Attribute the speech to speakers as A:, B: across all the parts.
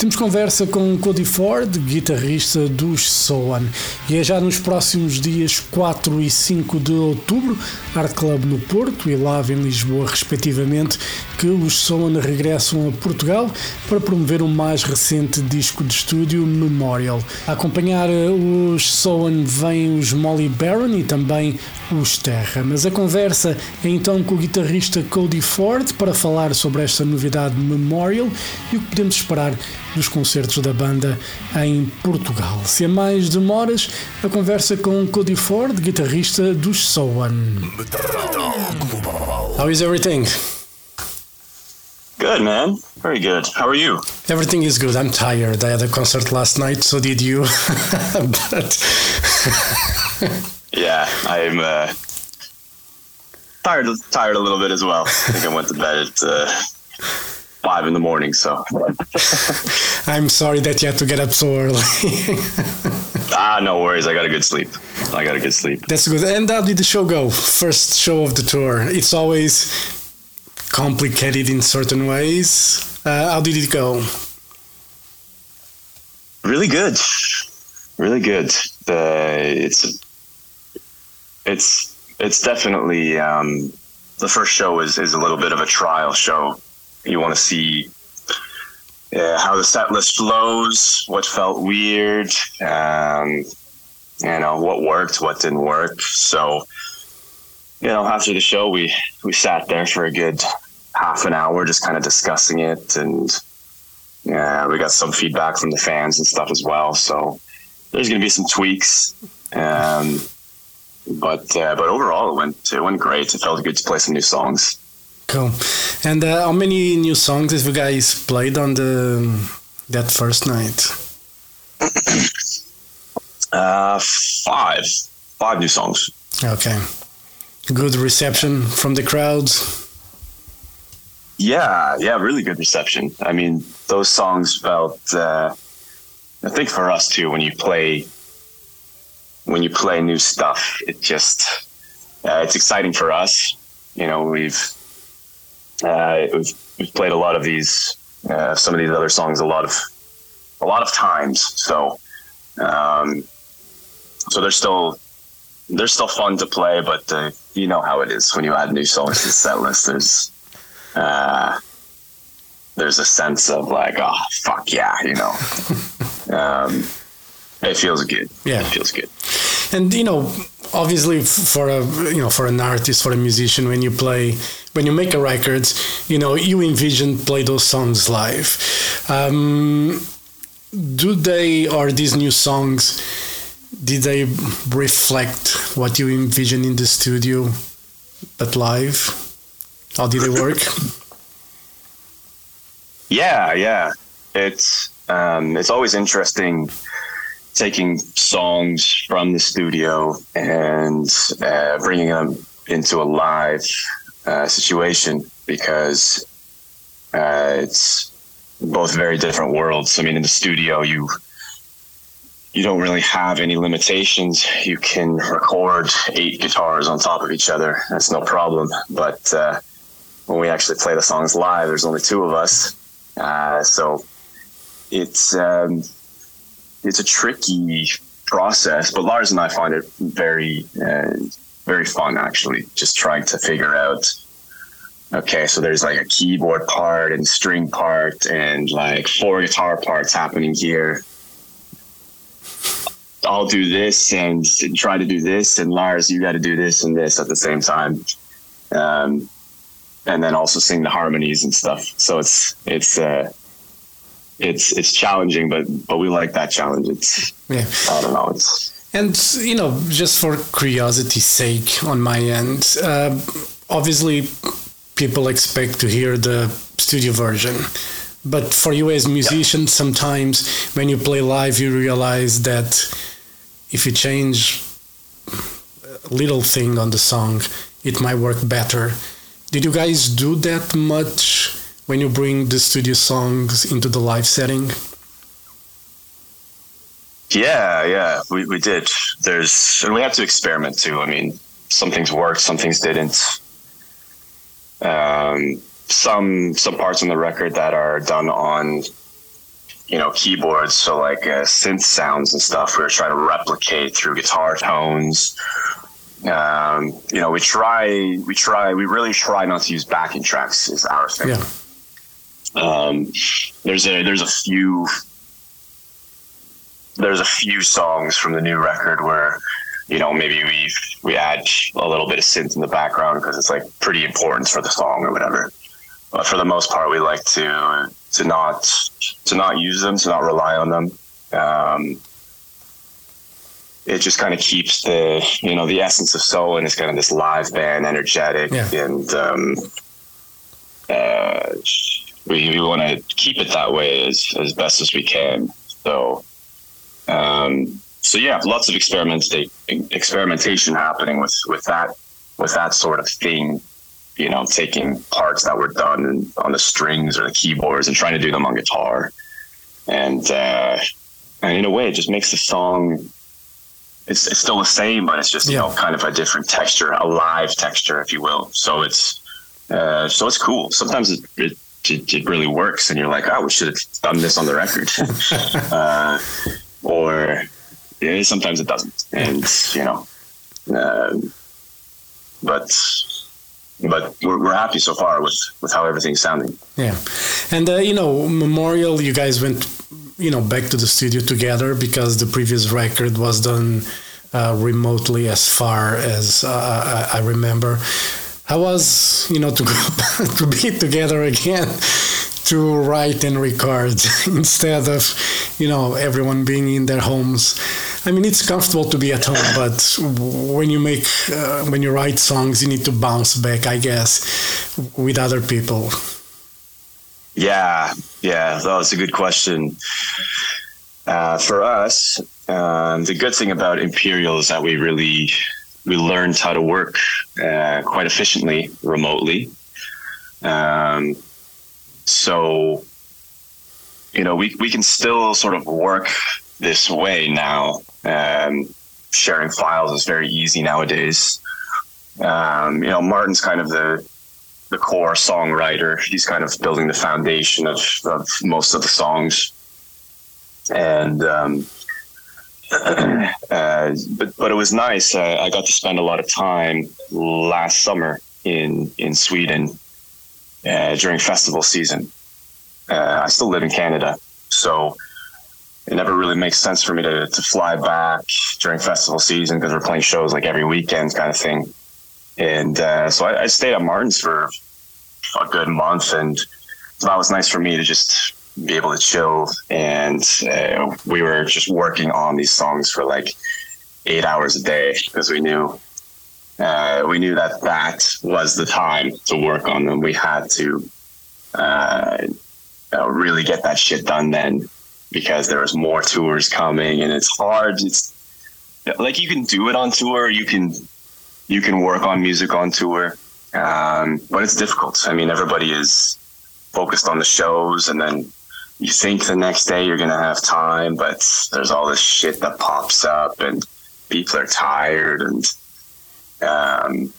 A: temos conversa com Cody Ford, guitarrista dos Soan, e é já nos próximos dias 4 e 5 de outubro, Art Club no Porto e Lave em Lisboa, respectivamente, que os Soan regressam a Portugal para promover o mais recente disco de estúdio Memorial. A acompanhar os Soan vêm os Molly Baron e também os Terra, mas a conversa é então com o guitarrista Cody Ford para falar sobre esta novidade Memorial e o que podemos esperar dos concertos da banda em Portugal. Sem mais demoras, a conversa com Cody Ford, guitarrista dos Soan. How is everything?
B: Good, man. Very good. How are you?
A: Everything is good. I'm tired. I had a concert last night, so did you. but
B: yeah, I'm uh, tired. Tired a little bit as well. I think I went to bed at uh, five in the morning. So
A: I'm sorry that you had to get up so early.
B: ah, no worries. I got a good sleep. I got a good sleep.
A: That's good. And how did the show go? First show of the tour. It's always complicated in certain ways. Uh, how did it go?
B: Really good. Really good. The it's it's it's definitely um, the first show is is a little bit of a trial show you want to see uh, how the set list flows, what felt weird, um, you know, what worked, what didn't work. So, you know, after the show, we we sat there for a good half an hour, just kind of discussing it, and yeah, we got some feedback from the fans and stuff as well. So, there's going to be some tweaks. Um, but uh, but overall, it went it went great. It felt good to play some new songs.
A: Cool. And uh, how many new songs have you guys played on the that first night?
B: uh, five, five new songs.
A: Okay. Good reception from the crowds.
B: Yeah, yeah, really good reception. I mean, those songs felt. Uh, I think for us too, when you play, when you play new stuff, it just uh, it's exciting for us. You know, we've uh, we've, we've played a lot of these, uh, some of these other songs, a lot of, a lot of times. So, um, so they're still, they're still fun to play, but uh, you know how it is when you add new songs to the set list. There's, uh, there's a sense of like, oh fuck yeah, you know. um, it feels good.
A: Yeah,
B: it feels good.
A: And you know, obviously, for a you know, for an artist, for a musician, when you play when you make a record, you know, you envision play those songs live. Um, do they or these new songs? Did they reflect what you envision in the studio, but live? How did they work?
B: yeah, yeah. It's um, it's always interesting taking songs from the studio and uh, bringing them into a live uh, situation because uh, it's both very different worlds. I mean, in the studio, you you don't really have any limitations. You can record eight guitars on top of each other. That's no problem. But uh, when we actually play the songs live, there's only two of us, uh, so it's um, it's a tricky process. But Lars and I find it very uh, very fun actually, just trying to figure out. Okay, so there's like a keyboard part and string part and like four guitar parts happening here. I'll do this and, try to do this, and Lars, you got to do this and this at the same time, um, and then also sing the harmonies and stuff. So it's it's uh, it's it's challenging, but but we like that challenge. It's
A: yeah.
B: I don't know. It's
A: and you know, just for curiosity's sake, on my end, uh, obviously, people expect to hear the studio version. But for you as musicians, sometimes when you play live, you realize that if you change a little thing on the song, it might work better. Did you guys do that much when you bring the studio songs into the live setting?
B: Yeah, yeah, we, we did. There's and we had to experiment too. I mean, some things worked, some things didn't. Um, some some parts on the record that are done on you know keyboards, so like uh, synth sounds and stuff. We were trying to replicate through guitar tones. Um, you know, we try, we try, we really try not to use backing tracks. Is our thing.
A: Yeah.
B: Um, there's a there's a few there's a few songs from the new record where you know maybe we we add a little bit of synth in the background because it's like pretty important for the song or whatever. But for the most part, we like to to not to not use them, to not rely on them. Um, it just kind of keeps the you know the essence of soul and it's kind of this live band, energetic,
A: Yeah.
B: and um, uh, we, we want to keep it that way as as best as we can. So, um, so yeah, lots of experimenta- experimentation happening with with that with that sort of thing. You know, taking parts that were done on the strings or the keyboards and trying to do them on guitar, and uh, and in a way, it just makes the song. It's, it's still the same, but it's just you
A: Yeah.
B: know kind of a different texture, a live texture, if you will. So it's uh, so it's cool. Sometimes it, it it, it really works, and you're like, oh, we should have done this on the record, uh, or yeah, sometimes it doesn't, and you know, uh, but but we're, we're happy so far with with how everything's sounding.
A: Yeah, and uh, you know, Memorial, you guys went, you know, back to the studio together because the previous record was done uh, remotely, as far as uh, I I remember. How was, you know, to go to be together again, to write and record instead of, you know, everyone being in their homes. I mean, it's comfortable to be at home, but when you make, uh, when you write songs, you need to bounce back, I guess, with other people.
B: Yeah, yeah, that was a good question. Uh, for us, um, the good thing about Imperial is that we really we learned how to work uh, quite efficiently remotely. Um, so, you know, we we can still sort of work this way now. Um, sharing files is very easy nowadays. Um, you know, Martin's kind of the the core songwriter. He's kind of building the foundation of, of most of the songs. And um, uh, but but it was nice. Uh, I got to spend a lot of time last summer in in Sweden uh, during festival season. Uh, I still live in Canada, so it never really makes sense for me to, to fly back during festival season because we're playing shows like every weekend, kind of thing. And uh, so I, I stayed at Martin's for a good month, and that was nice for me to just be able to chill. And uh, we were just working on these songs for like eight hours a day because we knew uh, we knew that that was the time to work on them. We had to uh, you really get that shit done then because there was more tours coming, and it's hard. It's like you can do it on tour. You can you can work on music on tour, um, but it's difficult. I mean, everybody is focused on the shows, and then you think the next day you're gonna have time, but there's all this shit that pops up, and people are tired, and um,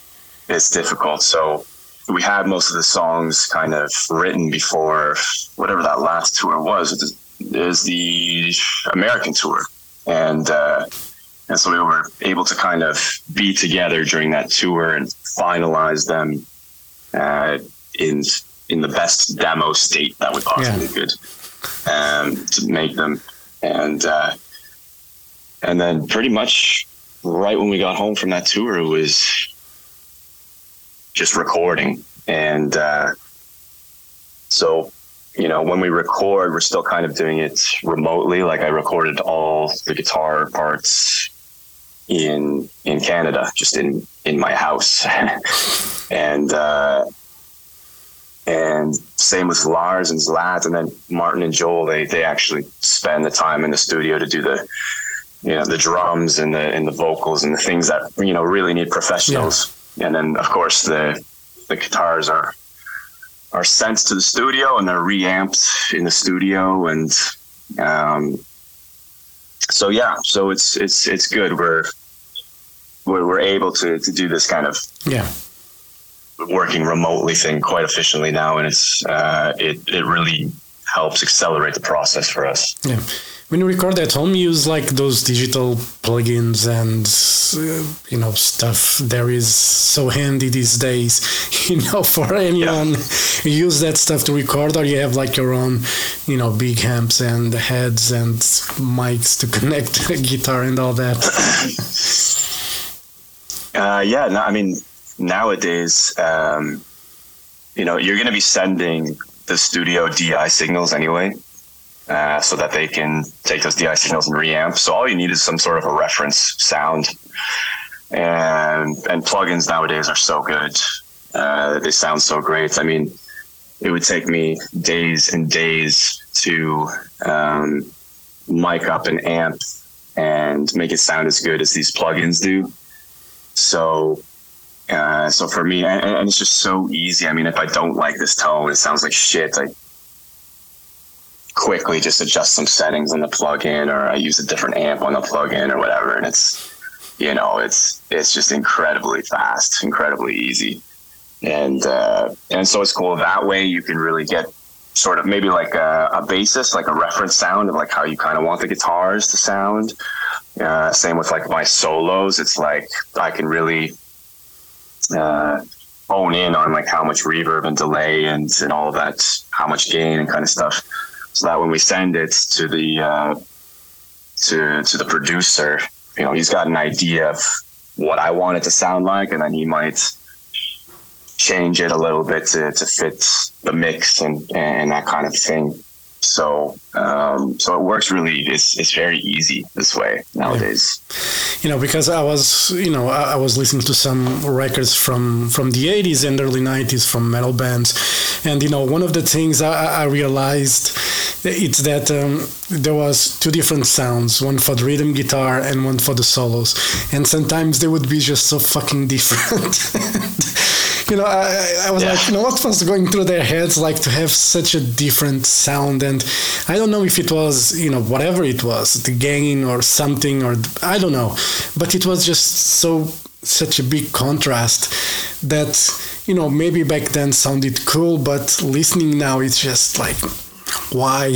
B: it's difficult. So we had most of the songs kind of written before whatever that last tour was. Is the American tour, and uh, and so we were able to kind of be together during that tour and finalize them uh, in in the best demo state that we possibly
A: Yeah.
B: could um, to make them, and uh, and then pretty much right when we got home from that tour, it was just recording, and uh, so you know when we record, we're still kind of doing it remotely. Like I recorded all the guitar parts in in Canada, just in in my house, and uh, and same with Lars and Zlat, and then Martin and Joel. They they actually spend the time in the studio to do the you know the drums and the and the vocals and the things that you know really need professionals. And then of course the the guitars are are sent to the studio and they're reamped in the studio and um, so yeah, so it's it's it's good. We're we're, we're able to to do this kind of
A: Yeah.
B: Working remotely thing quite efficiently now, and it's uh, it it really helps accelerate the process for us.
A: Yeah. When you record at home, you use like those digital plugins and uh, you know stuff. There is so handy these days. You know, for anyone, you use that stuff to record, or you have like your own, you know, big amps and heads and mics to connect the guitar and all that.
B: Uh, yeah, no, I mean nowadays, um, you know, you're going to be sending the studio DI signals anyway, uh, so that they can take those DI signals and reamp. So all you need is some sort of a reference sound, and and plugins nowadays are so good. Uh, they sound so great. I mean, it would take me days and days to um, mic up an amp and make it sound as good as these plugins do. So, uh, so for me, and, and it's just so easy. I mean, if I don't like this tone, it sounds like shit. I quickly just adjust some settings on the plugin, or I use a different amp on the plugin, or whatever, and it's, you know, it's it's just incredibly fast, incredibly easy, and uh, and so it's cool that way. You can really get sort of maybe like a, a basis, like a reference sound of like how you kind of want the guitars to sound. Uh, same with like my solos. It's like I can really uh, hone in on like how much reverb and delay and and all of that, how much gain and kind of stuff, so that when we send it to the uh, to to the producer, you know, he's got an idea of what I want it to sound like, and then he might change it a little bit to, to fit the mix and and that kind of thing. So um, so it works really. It's it's very easy this way nowadays.
A: you know because i was you know i, I was listening to some records from from the 80s and early 90s from metal bands and you know one of the things i, I realized it's that um, there was two different sounds one for the rhythm guitar and one for the solos and sometimes they would be just so fucking different you know i, I- was
B: Yeah.
A: like you know what was going through their heads like to have such a different sound and i don't know if it was you know whatever it was the gain or something or i don't know but it was just so such a big contrast that you know maybe back then sounded cool but listening now it's just like why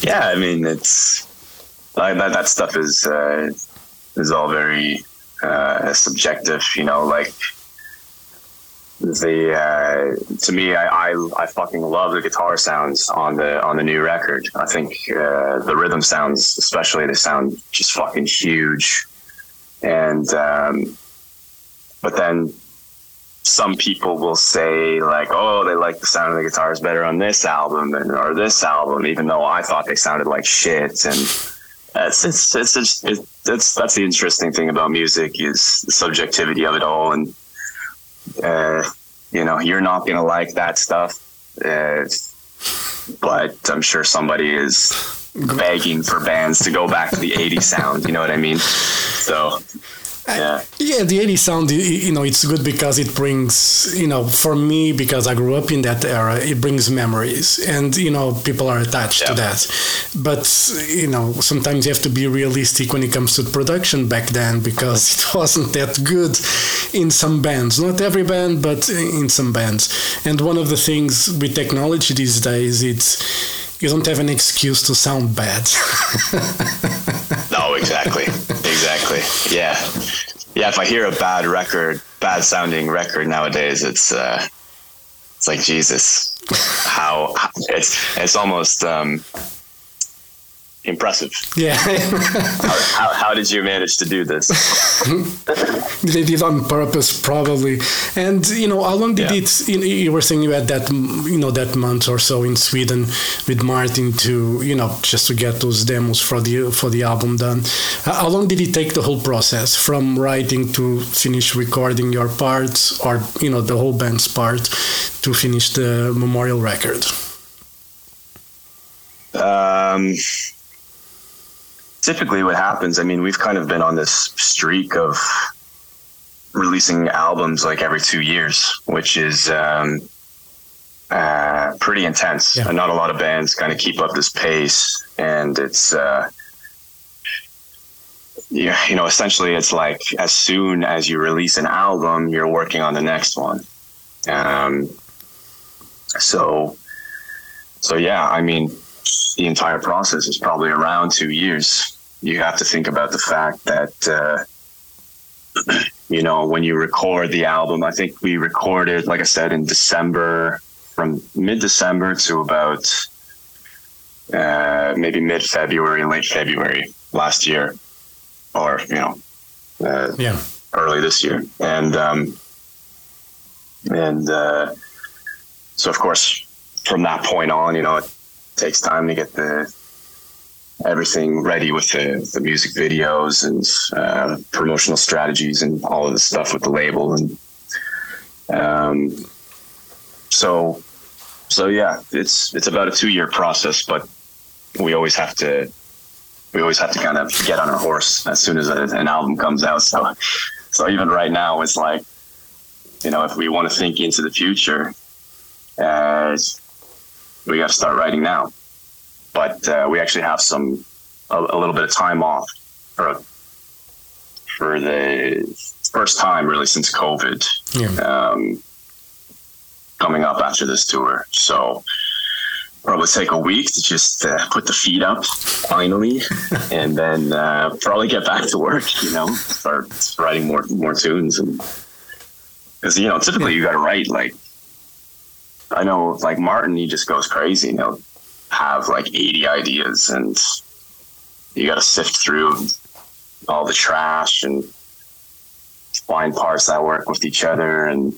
B: Yeah, I mean it's like that. That stuff is uh, is all very uh, subjective. You know, like the uh, to me, I, I I fucking love the guitar sounds on the on the new record. I think uh, the rhythm sounds, especially, they sound just fucking huge. And um, but then some people will say like, oh, they like the sound of the guitars better on this album and or this album, even though I thought they sounded like shit. And it's it's it's it's, that's the interesting thing about music is the subjectivity of it all. And uh, you know, you're not gonna like that stuff, uh, but I'm sure somebody is begging for bands to go back to the 80s sound. You know what I mean? So. Yeah.
A: Yeah, the 80s sound, you know, it's good because it brings, you know, for me, because I grew up in that era, it brings memories. And, you know, people are attached to that. But, you know, sometimes you have to be realistic when it comes to production back then because it wasn't that good in some bands. Not every band, but in some bands. And one of the things with technology these days, it's you don't have an excuse to sound bad.
B: No, exactly. exactly. Yeah. Yeah, if I hear a bad record, bad sounding record nowadays, it's uh it's like Jesus. How it's it's almost um impressive.
A: yeah.
B: How, how, how did you manage to do this?
A: they did on purpose probably and you know how long did
B: Yeah.
A: it you, you were saying you had that you know that month or so in sweden with martin to you know just to get those demos for the for the album done how long did it take the whole process from writing to finish recording your parts or you know the whole band's part to finish the memorial record
B: Um, typically, what happens, I mean, we've kind of been on this streak of releasing albums like every two years, which is, um, uh, pretty intense.
A: Yeah.
B: And not a lot of bands kind of keep up this pace, and it's. Uh, yeah, you know, essentially, it's like as soon as you release an album, you're working on the next one. Um, so, so yeah, I mean, the entire process is probably around two years. You have to think about the fact that, uh, you know, when you record the album, I think we recorded, like I said, in December, from mid December to about uh, maybe mid February, late February last year, or, you know, uh,
A: Yeah.
B: early this year, and um, and uh, so of course from that point on, you know, it takes time to get the everything ready with the, the music videos and uh, promotional strategies and all of the stuff with the label and um, so so yeah, it's it's about a two year process, but we always have to we always have to kind of get on our horse as soon as a, an album comes out. So, so even right now, it's like, you know, if we want to think into the future, uh, we got to start writing now. But uh, we actually have some a, a little bit of time off for for the first time really since COVID
A: Yeah.
B: um, coming up after this tour. So probably take a week to just uh, put the feet up finally, and then uh, probably get back to work. You know, start writing more more tunes, and because you know typically you got to write like I know like Martin, he just goes crazy. and he'll have like eighty ideas, and you got to sift through all the trash and find parts that work with each other and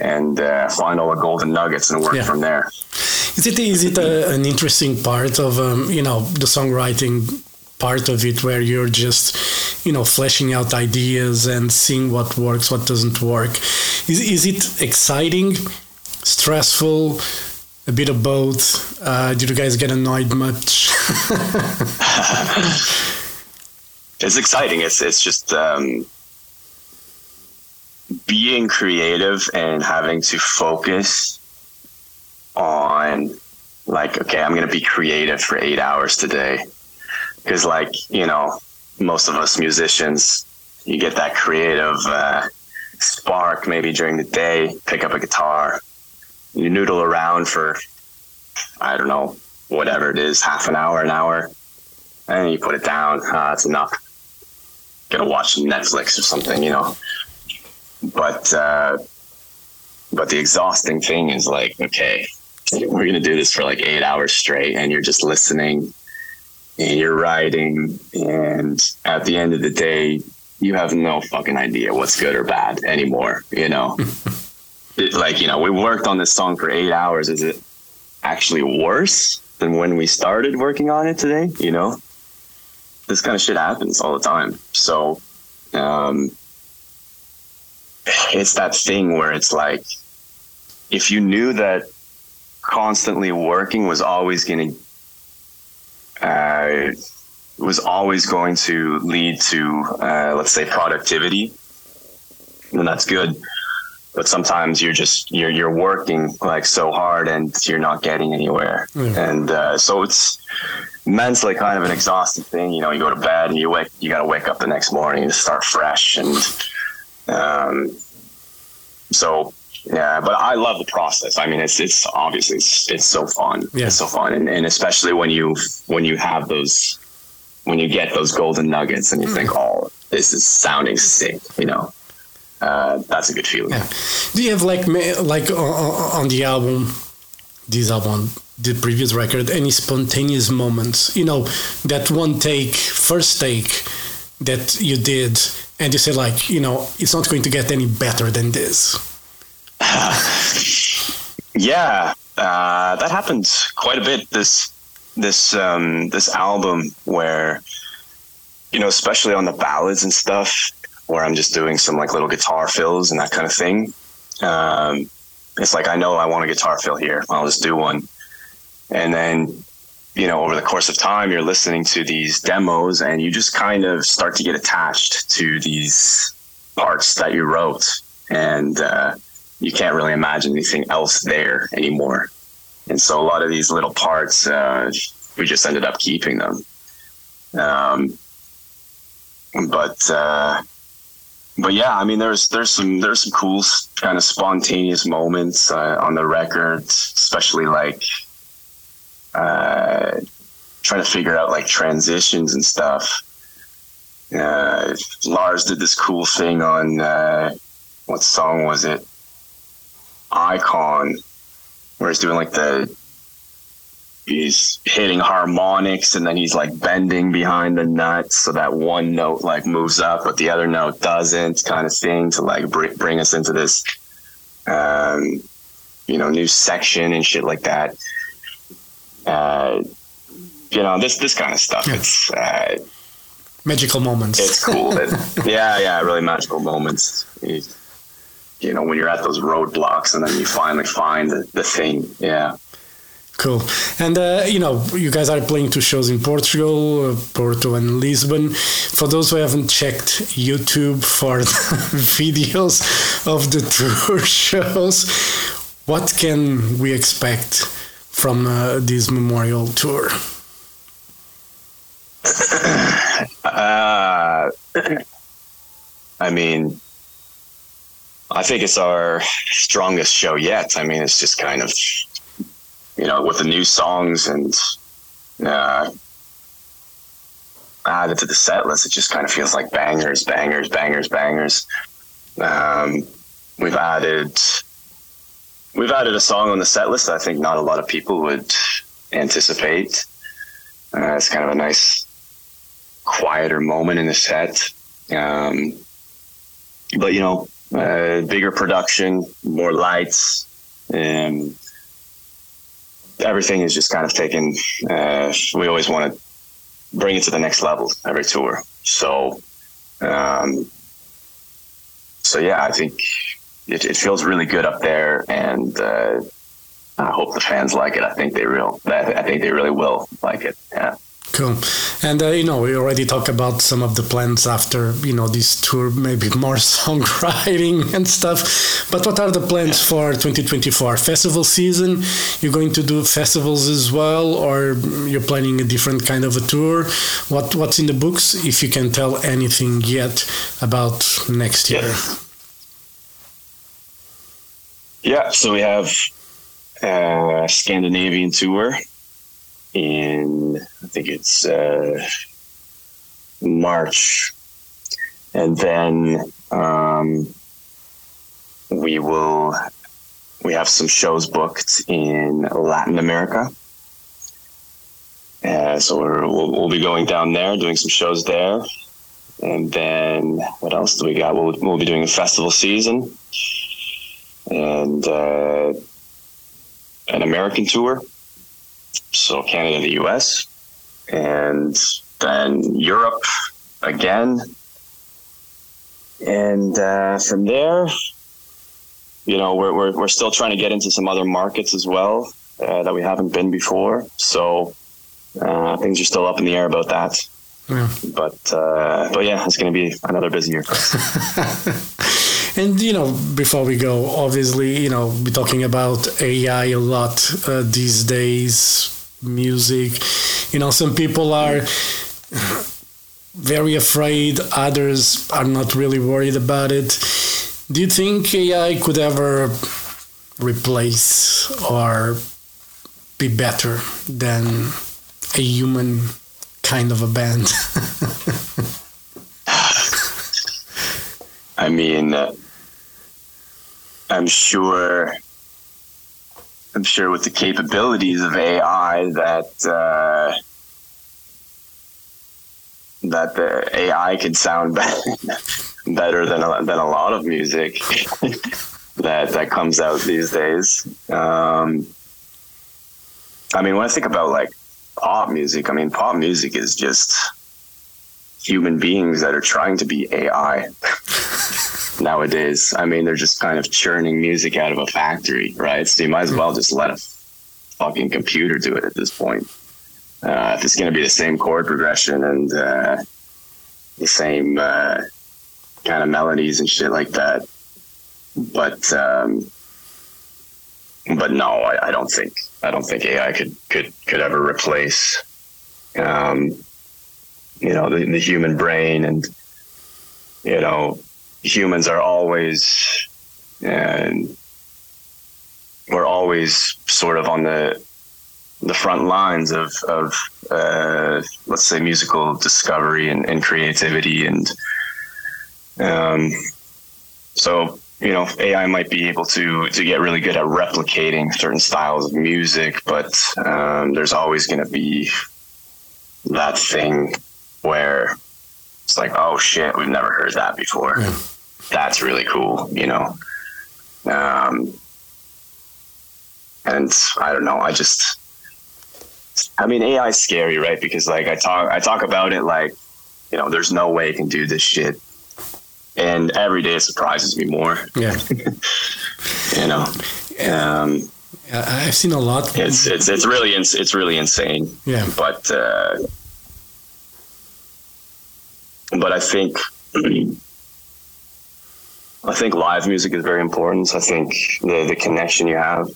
B: and uh, find all the golden nuggets and work
A: Yeah.
B: from there.
A: Is it is it a, an interesting part of um, you know the songwriting part of it where you're just you know fleshing out ideas and seeing what works, what doesn't work? Is is it exciting, stressful, a bit of both? Uh, did you guys get annoyed much?
B: It's exciting. It's it's just um, being creative and having to focus on like okay, I'm gonna be creative for eight hours today because like you know most of us musicians you get that creative uh, spark maybe during the day pick up a guitar you noodle around for i don't know whatever it is half an hour an hour and you put it down. Ah, that's enough. Gonna watch netflix or something you know. But uh but the exhausting thing is like okay we're gonna do this for like eight hours straight and you're just listening and you're writing and at the end of the day you have no fucking idea what's good or bad anymore you know It- like you know we worked on this song for eight hours. Is it actually worse than when we started working on it today? You know this kind of shit happens all the time. So um it's that thing where it's like if you knew that constantly working was always going to uh, was always going to lead to uh, let's say productivity then that's good but sometimes you're just you're you're working like so hard and you're not getting anywhere
A: Yeah.
B: and uh, so it's mentally kind of an exhausting thing you know you go to bed and you wake you got to wake up the next morning and start fresh and um, so yeah, but I love the process. I mean, it's it's obviously it's, it's so fun.
A: Yeah.
B: It's so fun, and, and especially when you when you have those when you get those golden nuggets and you think, oh, this is sounding sick. You know, uh, that's a good feeling.
A: Yeah. Do you have like like on the album, this album, the previous record, any spontaneous moments? You know, that one take, first take that you did, and you said like, you know, it's not going to get any better than this.
B: Yeah, uh, that happened quite a bit. This this um, this album where you know, especially on the ballads and stuff, where I'm just doing some like little guitar fills and that kind of thing. Um, it's like I know I want a guitar fill here. I'll just do one, and then you know, over the course of time, you're listening to these demos, and you just kind of start to get attached to these parts that you wrote, and uh, you can't really imagine anything else there anymore. And so a lot of these little parts, uh, we just ended up keeping them. Um, but uh, but yeah, I mean, there's there's some there's some cool kind of spontaneous moments uh, on the record, especially like uh, trying to figure out like transitions and stuff. Uh, Lars did this cool thing on uh, what song was it? Icon, where he's doing like the he's hitting harmonics and then he's like bending behind the nuts so that one note like moves up but the other note doesn't. Kind of thing to like br- bring us into this um, you know new section and shit like that. Uh, you know this this kind of stuff yeah. it's uh,
A: magical moments.
B: it's cool. Yeah yeah really magical moments. You know when you're at those roadblocks and then you finally find the, the thing. Yeah
A: Cool. And, uh, you know, you guys are playing two shows in Portugal, uh, Porto and Lisbon. For those who haven't checked YouTube for videos of the tour shows, what can we expect from uh, this memorial tour?
B: Uh, I mean, I think it's our strongest show yet. I mean, it's just kind of you know, with the new songs and uh, added to the set list, it just kind of feels like bangers, bangers, bangers, bangers. Um, we've added we've added a song on the set list that I think not a lot of people would anticipate. Uh, it's kind of a nice, quieter moment in the set. Um, but you know, uh, bigger production, more lights, and everything is just kind of taken. Uh, we always want to bring it to the next level every tour. So, um, so yeah, I think it, it, feels really good up there, and uh, I hope the fans like it. I think they real. I think they really will like it. Yeah.
A: Cool. And, uh, you know, we already talked about some of the plans after, you know, this tour, maybe more songwriting and stuff. But what are the plans for 2024? Festival season? You're going to do festivals as well, or you're planning a different kind of a tour? What What's in the books, if you can tell anything yet about next year?
B: Yeah, yeah so we have a Scandinavian tour in I think it's uh, March, and then um, we will we have some shows booked in Latin America. Uh, so we will we'll be going down there, doing some shows there, and then what else do we got? We'll we'll be doing a festival season, and uh, an American tour so Canada, the US, and then Europe again. And uh, from there, you know, we're, we're, we're still trying to get into some other markets as well uh, that we haven't been before. So uh, things are still up in the air about that. Yeah. But uh, but yeah, it's going to be another busy year.
A: And you know, before we go, obviously, you know, we're talking about AI a lot uh, these days. Music, you know, some people are very afraid. Others are not really worried about it. Do you think AI could ever replace or be better than a human kind of a band?
B: I mean, uh, I'm sure I'm sure with the capabilities of AI that uh, that the AI can sound better, better than a, than a lot of music that that comes out these days. Um, I mean, when I think about like pop music, I mean, pop music is just human beings that are trying to be AI. nowadays. I mean, they're just kind of churning music out of a factory, right? So you might as well just let a fucking computer do it at this point. Uh, if it's going to be the same chord progression and uh, the same uh, kind of melodies and shit like that, but um, but no, I, I don't think I don't think AI could could could ever replace um, you know the, the human brain and you know humans are always and we're always sort of on the the front lines of of uh, let's say musical discovery and, and creativity and um, so you know AI might be able to to get really good at replicating certain styles of music, but um, there's always going to be that thing where it's like, oh shit, we've never heard that before.
A: Yeah.
B: That's really cool, you know. Um, and I don't know, I just, I mean, AI is scary, right? Because like I talk, I talk about it like, you know, there's no way it can do this shit, and every day it surprises me more.
A: Yeah,
B: You know, um,
A: I've seen a lot.
B: it's it's it's really ins- it's really insane.
A: Yeah.
B: but uh, but I think I think live music is very important. I think the the connection you have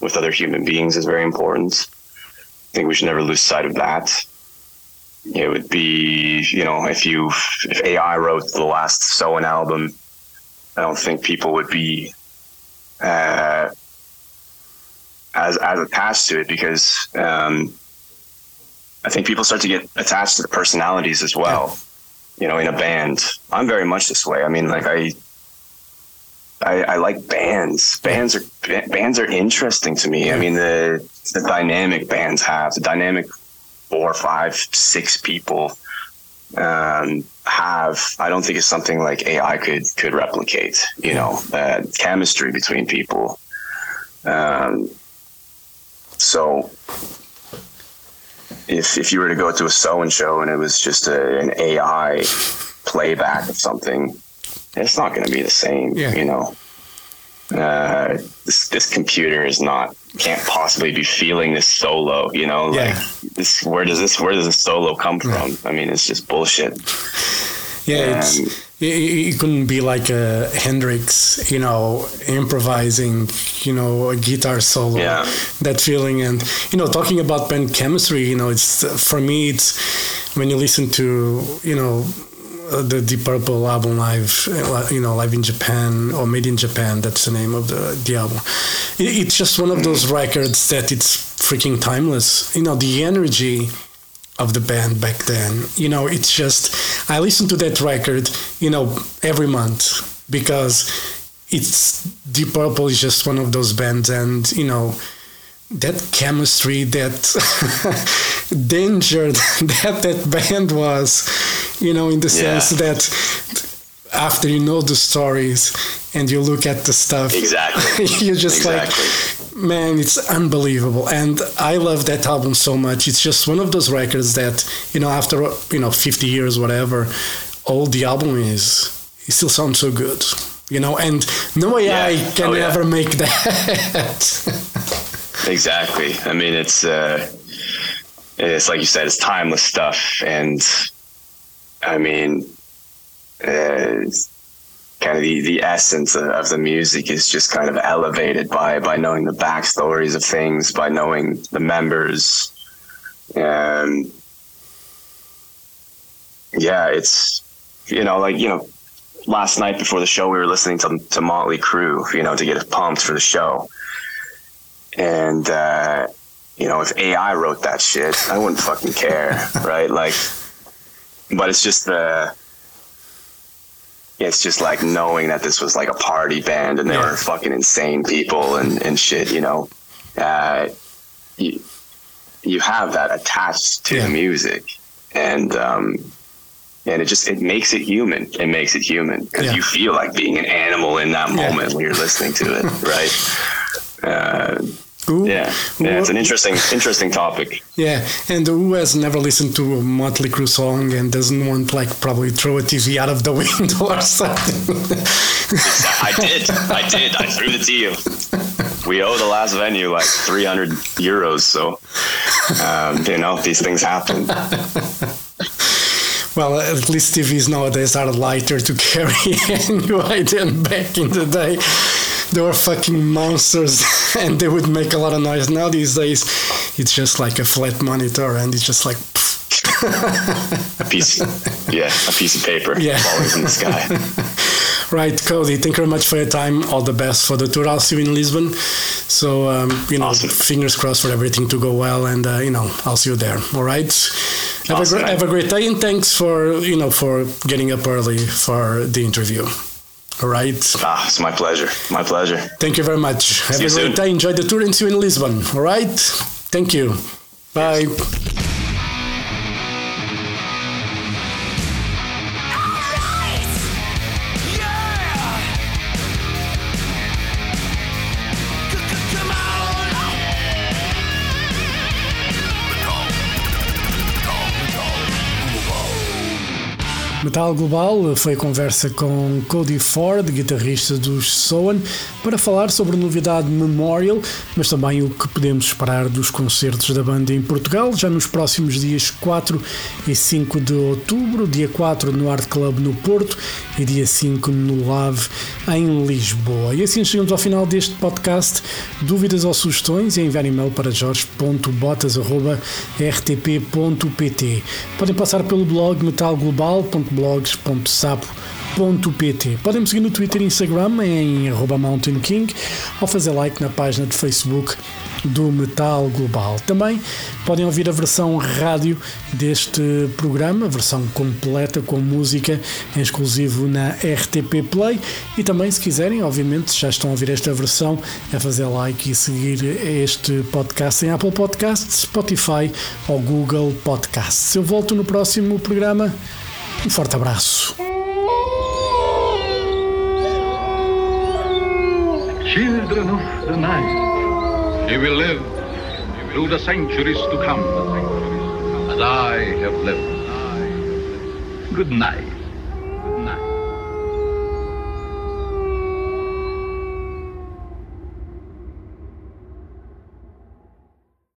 B: with other human beings is very important. I think we should never lose sight of that. It would be, you know, if you if AI wrote the last Soen album, I don't think people would be uh, as as attached to it because um, I think people start to get attached to the personalities as well. You know, in a band, I'm very much this way. I mean, like I, I, I like bands. Bands are bands are interesting to me. I mean, the the dynamic bands have the dynamic four, five, six people um, have. I don't think it's something like AI could could replicate. You know, uh, chemistry between people. Um, so if if you were to go to a Soen show and it was just a, an AI playback of something, it's not going to be the same.
A: Yeah.
B: You know, uh, this this computer is not can't possibly be feeling this solo. You know, like this. Where does this where does this solo come from? I mean, it's just bullshit.
A: Yeah,
B: Um,
A: it couldn't be like a Hendrix, you know, improvising, you know, a guitar solo.
B: Yeah.
A: That feeling, and you know, talking about band chemistry, you know, it's for me, it's when you listen to, you know. Uh, The Deep Purple album live, uh, you know, live in Japan or made in Japan. That's the name of the, the album. It, it's just one of those records that it's freaking timeless. You know, the energy of the band back then. You know, it's just I listen to that record, you know, every month because it's Deep Purple is just one of those bands, and you know that chemistry, that danger that that band was, you know, in the
B: Yeah.
A: sense that after you know the stories and you look at the stuff,
B: Exactly.
A: you're just
B: Exactly.
A: like, man, it's unbelievable. And I love that album so much. It's just one of those records that, you know, after, you know, 50 years, whatever, all the album is, it still sounds so good. You know, and no AI
B: Yeah.
A: can
B: Oh, yeah.
A: ever make that.
B: Exactly. I mean, it's uh, it's like you said, it's timeless stuff, and I mean, uh, kind of the, the essence of, of the music is just kind of elevated by by knowing the backstories of things, by knowing the members. Um, yeah, it's you know, like you know, last night before the show, we were listening to to Motley Crue, you know, to get pumped for the show. And uh, you know, if AI wrote that shit, I wouldn't fucking care, right? Like, but it's just the. It's just like knowing that this was like a party band and they
A: Yeah.
B: were fucking insane people and, and shit, you know. Uh, you, you have that attached to
A: Yeah.
B: the music. And um, and it just it makes it human. It makes it human because
A: Yeah.
B: you feel like being an animal in that
A: Yeah.
B: moment when you're listening to it, right? Uh,
A: Who-
B: yeah, yeah, it's an interesting, interesting topic.
A: Yeah, and who has never listened to a Motley Crue song and doesn't want like probably throw a TV out of the window or something?
B: I did, I did, I threw it to you. We owe the last venue like 300 euros, so um, you know these things happen.
A: Well, at least TVs nowadays are lighter to carry anyway than back in the day. They were fucking monsters and they would make a lot of noise. Now these days, it's just like a flat monitor and it's just like.
B: a piece, yeah, a piece of paper
A: Yeah.
B: falling from the sky.
A: Right, Cody. Thank you very much for your time. All the best for the tour. I'll see you in Lisbon. So um, you know,
B: Awesome.
A: fingers crossed for everything to go well, and uh, you know, I'll see you there. All right. Have
B: Awesome.
A: a have a great day, and thanks for you know for getting up early for the interview. All right.
B: Ah, it's my pleasure. My pleasure.
A: Thank you very much. Have
B: See
A: a great
B: soon.
A: day. Enjoy the tour and see you in Lisbon. All right. Thank you. Bye. Metal Global foi a conversa com Cody Ford, guitarrista dos Soan, para falar sobre a novidade Memorial, mas também o que podemos esperar dos concertos da banda em Portugal, já nos próximos dias 4 e 5 de outubro, dia 4 no Art Club no Porto e dia 5 no Lave em Lisboa. E assim chegamos ao final deste podcast. Dúvidas ou sugestões? Enviar e-mail para jorge.botas.rtp.pt. Podem passar pelo blog metalglobal.blogs.sapo.pt. Podem me seguir no Twitter e Instagram em arroba Mountain King ou fazer like na página de Facebook do Metal Global. Também podem ouvir a versão rádio deste programa, a versão completa com música em exclusivo na RTP Play e também se quiserem, obviamente, se já estão a ouvir esta versão, é fazer like e seguir este podcast em Apple Podcasts, Spotify ou Google Podcasts. Eu volto no próximo programa. Um forte abraço.
C: Children of the night, you will live through the centuries to come, as I have lived. Good night.